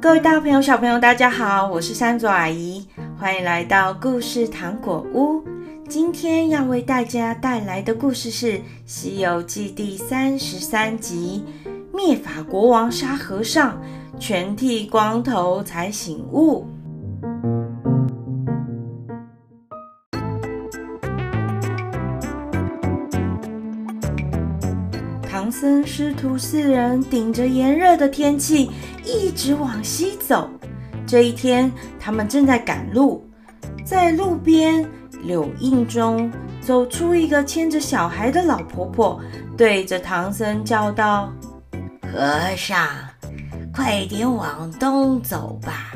各位大朋友、小朋友，大家好，我是三佐阿姨，欢迎来到故事糖果屋。今天要为大家带来的故事是《西游记》第三十三集：灭法国王沙和尚，全剃光头才醒悟。唐僧师徒四人顶着炎热的天气，一直往西走。这一天，他们正在赶路，在路边柳荫中走出一个牵着小孩的老婆婆，对着唐僧叫道：“和尚，快点往东走吧，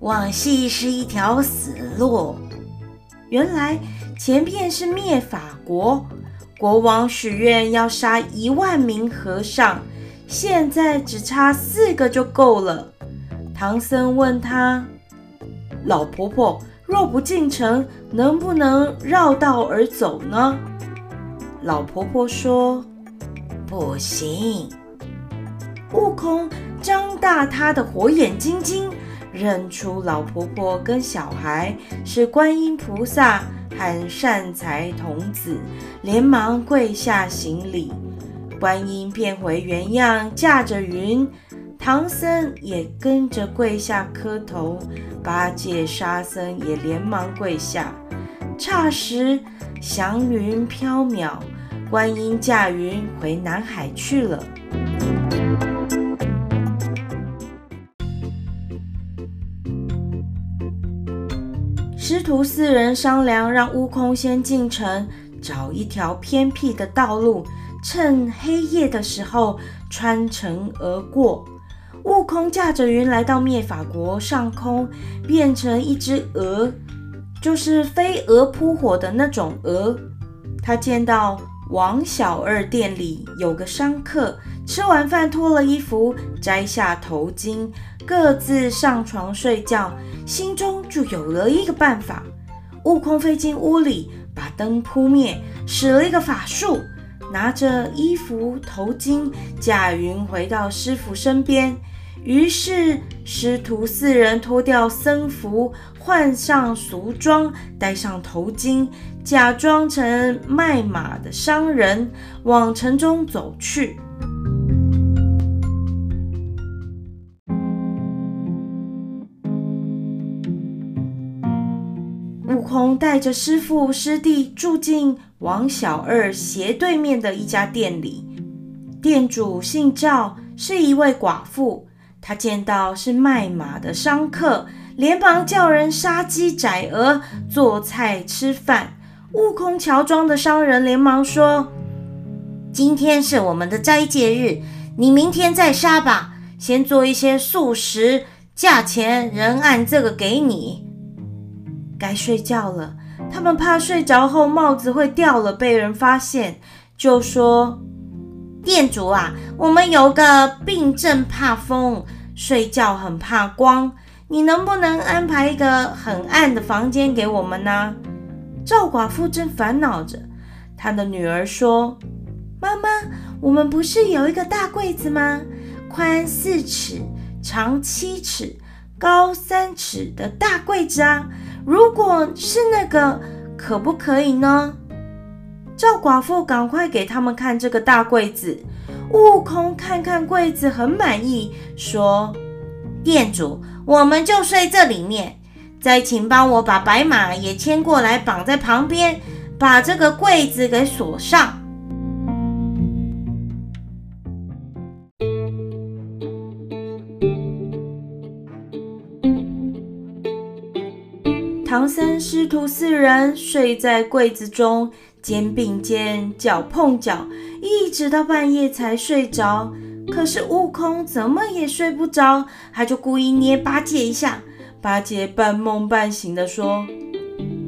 往西是一条死路。”原来前面是灭法国。国王许愿要杀一万名和尚，现在只差四个就够了。唐僧问他：“老婆婆，若不进城，能不能绕道而走呢？”老婆婆说：“不行。”悟空张大他的火眼金睛，认出老婆婆跟小孩是观音菩萨。喊善财童子连忙跪下行礼，观音变回原样，驾着云，唐僧也跟着跪下磕头，八戒、沙僧也连忙跪下。霎时，祥云飘渺，观音驾云回南海去了。师徒四人商量，让悟空先进城，找一条偏僻的道路，趁黑夜的时候穿城而过。悟空驾着云来到灭法国上空，变成一只蛾，就是飞蛾扑火的那种蛾。他见到王小二店里有个商客，吃完饭脱了衣服，摘下头巾。各自上床睡觉，心中就有了一个办法。悟空飞进屋里，把灯扑灭，使了一个法术，拿着衣服、头巾，驾云回到师傅身边。于是师徒四人脱掉僧服，换上俗装，戴上头巾，假装成卖马的商人，往城中走去。带着师父师弟住进王小二斜对面的一家店里，店主姓赵，是一位寡妇。他见到是卖马的商客，连忙叫人杀鸡宰鹅做菜吃饭。悟空乔装的商人连忙说：“今天是我们的斋戒日，你明天再杀吧，先做一些素食，价钱仍按这个给你。”该睡觉了，他们怕睡着后帽子会掉了，被人发现，就说：“店主啊，我们有个病症怕风，睡觉很怕光，你能不能安排一个很暗的房间给我们呢？”赵寡妇正烦恼着，她的女儿说：“妈妈，我们不是有一个大柜子吗？宽四尺，长七尺，高三尺的大柜子啊。”如果是那个，可不可以呢？赵寡妇赶快给他们看这个大柜子。悟空看看柜子，很满意，说：“店主，我们就睡这里面。再请帮我把白马也牵过来，绑在旁边，把这个柜子给锁上。”唐僧师徒四人睡在柜子中，肩并肩，脚碰脚，一直到半夜才睡着。可是悟空怎么也睡不着，他就故意捏八戒一下。八戒半梦半醒地说：“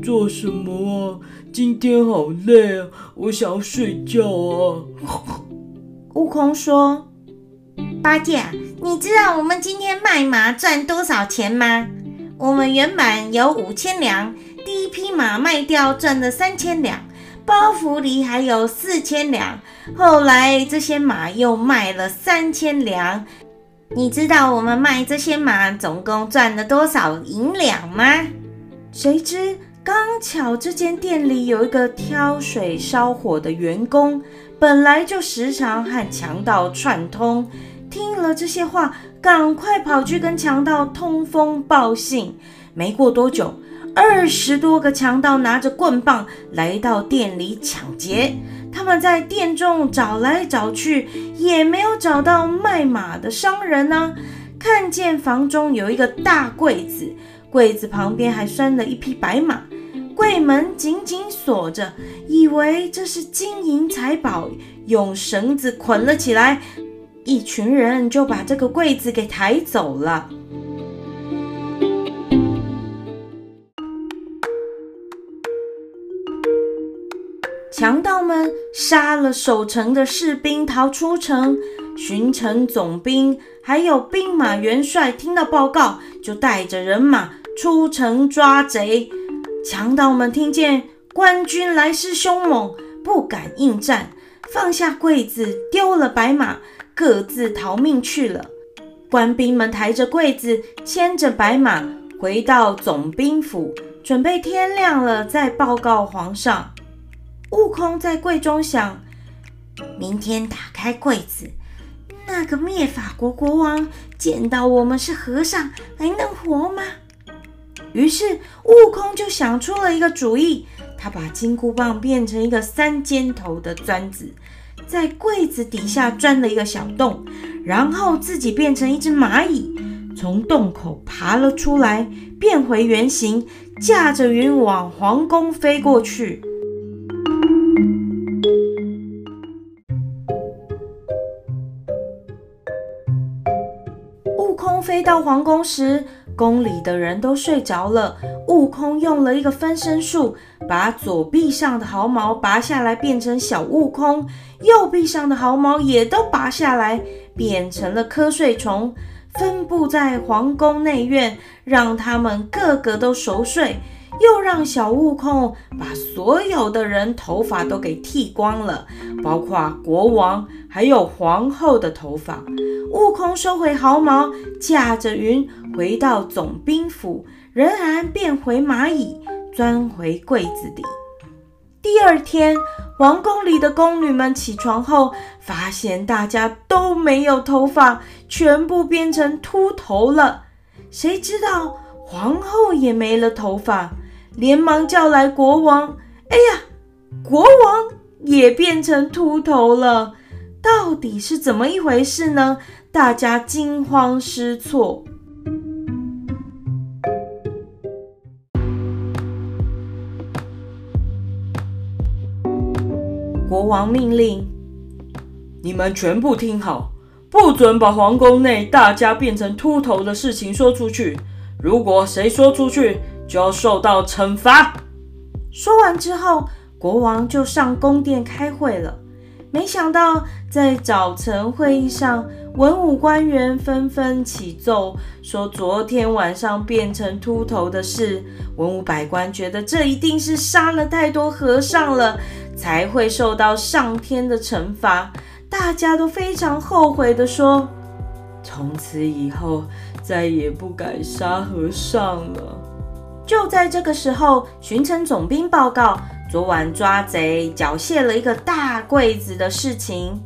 做什么啊？今天好累啊，我想要睡觉啊。”悟空说：“八戒，你知道我们今天卖马赚多少钱吗？”我们原本有五千两，第一匹马卖掉赚了三千两，包袱里还有四千两。后来这些马又卖了三千两，你知道我们卖这些马总共赚了多少银两吗？谁知刚巧这间店里有一个挑水烧火的员工，本来就时常和强盗串通，听了这些话，赶快跑去跟强盗通风报信。没过多久，二十多个强盗拿着棍棒来到店里抢劫。他们在店中找来找去，也没有找到卖马的商人呢、看见房中有一个大柜子，柜子旁边还拴了一匹白马，柜门紧紧锁着，以为这是金银财宝，用绳子捆了起来。一群人就把这个柜子给抬走了。强盗们杀了守城的士兵，逃出城。巡城总兵还有兵马元帅听到报告，就带着人马出城抓贼。强盗们听见官军来势凶猛，不敢应战，放下柜子，丢了白马，各自逃命去了。官兵们抬着柜子，牵着白马，回到总兵府，准备天亮了再报告皇上。悟空在柜中想：明天打开柜子，那个灭法国国王见到我们是和尚，还能活吗？于是悟空就想出了一个主意，他把金箍棒变成一个三尖头的钻子，在柜子底下钻了一个小洞，然后自己变成一只蚂蚁，从洞口爬了出来，变回原形，驾着云往皇宫飞过去。悟空飞到皇宫时，宫里的人都睡着了。悟空用了一个分身术，把左臂上的毫毛拔下来，变成小悟空；右臂上的毫毛也都拔下来，变成了瞌睡虫，分布在皇宫内院，让他们个个都熟睡。又让小悟空把所有的人头发都给剃光了，包括国王还有皇后的头发。悟空收回毫毛，驾着云回到总兵府，仍然变回蚂蚁，钻回柜子里。第二天，王宫里的宫女们起床后，发现大家都没有头发，全部变成秃头了。谁知道皇后也没了头发，连忙叫来国王。哎呀，国王也变成秃头了，到底是怎么一回事呢？大家惊慌失措。国王命令：“你们全部听好，不准把皇宫内大家变成秃头的事情说出去。如果谁说出去，就要受到惩罚。”说完之后，国王就上宫殿开会了。没想到，在早晨会议上，文武官员纷纷起奏，说昨天晚上变成秃头的事。文武百官觉得这一定是杀了太多和尚了，才会受到上天的惩罚。大家都非常后悔的说：“从此以后再也不敢杀和尚了。”就在这个时候，巡城总兵报告。昨晚抓贼缴械了一个大柜子的事情，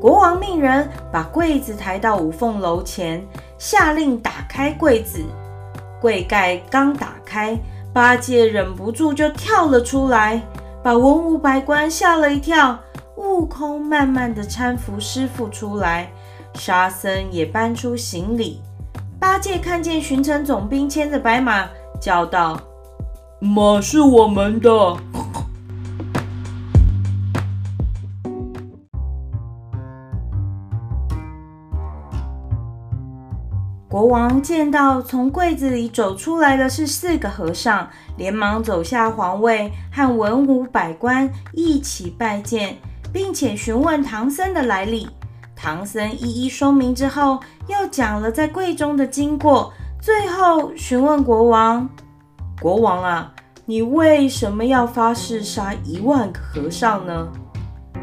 国王命人把柜子抬到五凤楼前，下令打开柜子。柜盖刚打开，八戒忍不住就跳了出来，把文武百官吓了一跳。悟空慢慢地搀扶师傅出来，沙僧也搬出行李。八戒看见巡城总兵牵着白马，叫道。马是我们的。国王见到从柜子里走出来的是四个和尚，连忙走下皇位，和文武百官一起拜见，并且询问唐僧的来历。唐僧一一说明之后，又讲了在柜中的经过，最后询问国王。国王啊，你为什么要发誓杀一万个和尚呢？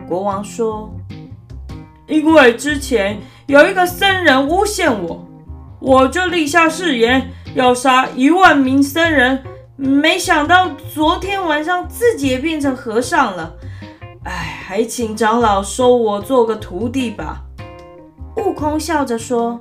国王说：“因为之前有一个僧人诬陷我，我就立下誓言要杀一万名僧人。没想到昨天晚上自己也变成和尚了。哎，还请长老收我做个徒弟吧。悟空笑着说：“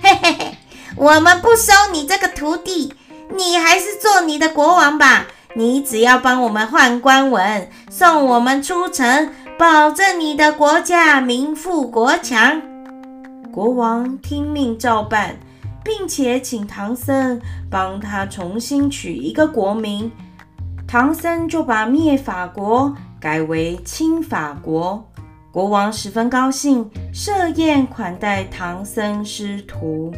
嘿嘿嘿，我们不收你这个徒弟，你还是做你的国王吧。你只要帮我们换官文，送我们出城，保证你的国家民富国强。”国王听命照办。并且请唐僧帮他重新取一个国名，唐僧就把灭法国改为清法国。国王十分高兴，设宴款待唐僧师徒。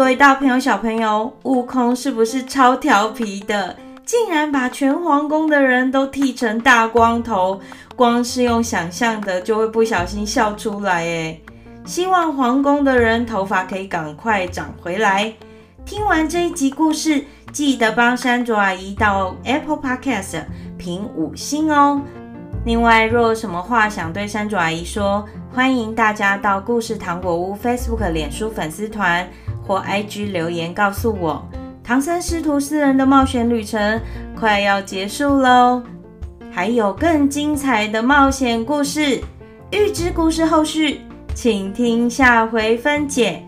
各位大朋友、小朋友，悟空是不是超调皮的？竟然把全皇宫的人都剃成大光头，光是用想象的就会不小心笑出来诶。希望皇宫的人头发可以赶快长回来。听完这一集故事，记得帮山竹阿姨到 Apple Podcast 评五星哦。另外，若有什么话想对山竹阿姨说，欢迎大家到故事糖果屋 Facebook 脸书粉丝团或 IG 留言告诉我。唐僧师徒四人的冒险旅程快要结束喽，还有更精彩的冒险故事。预知故事后续，请听下回分解。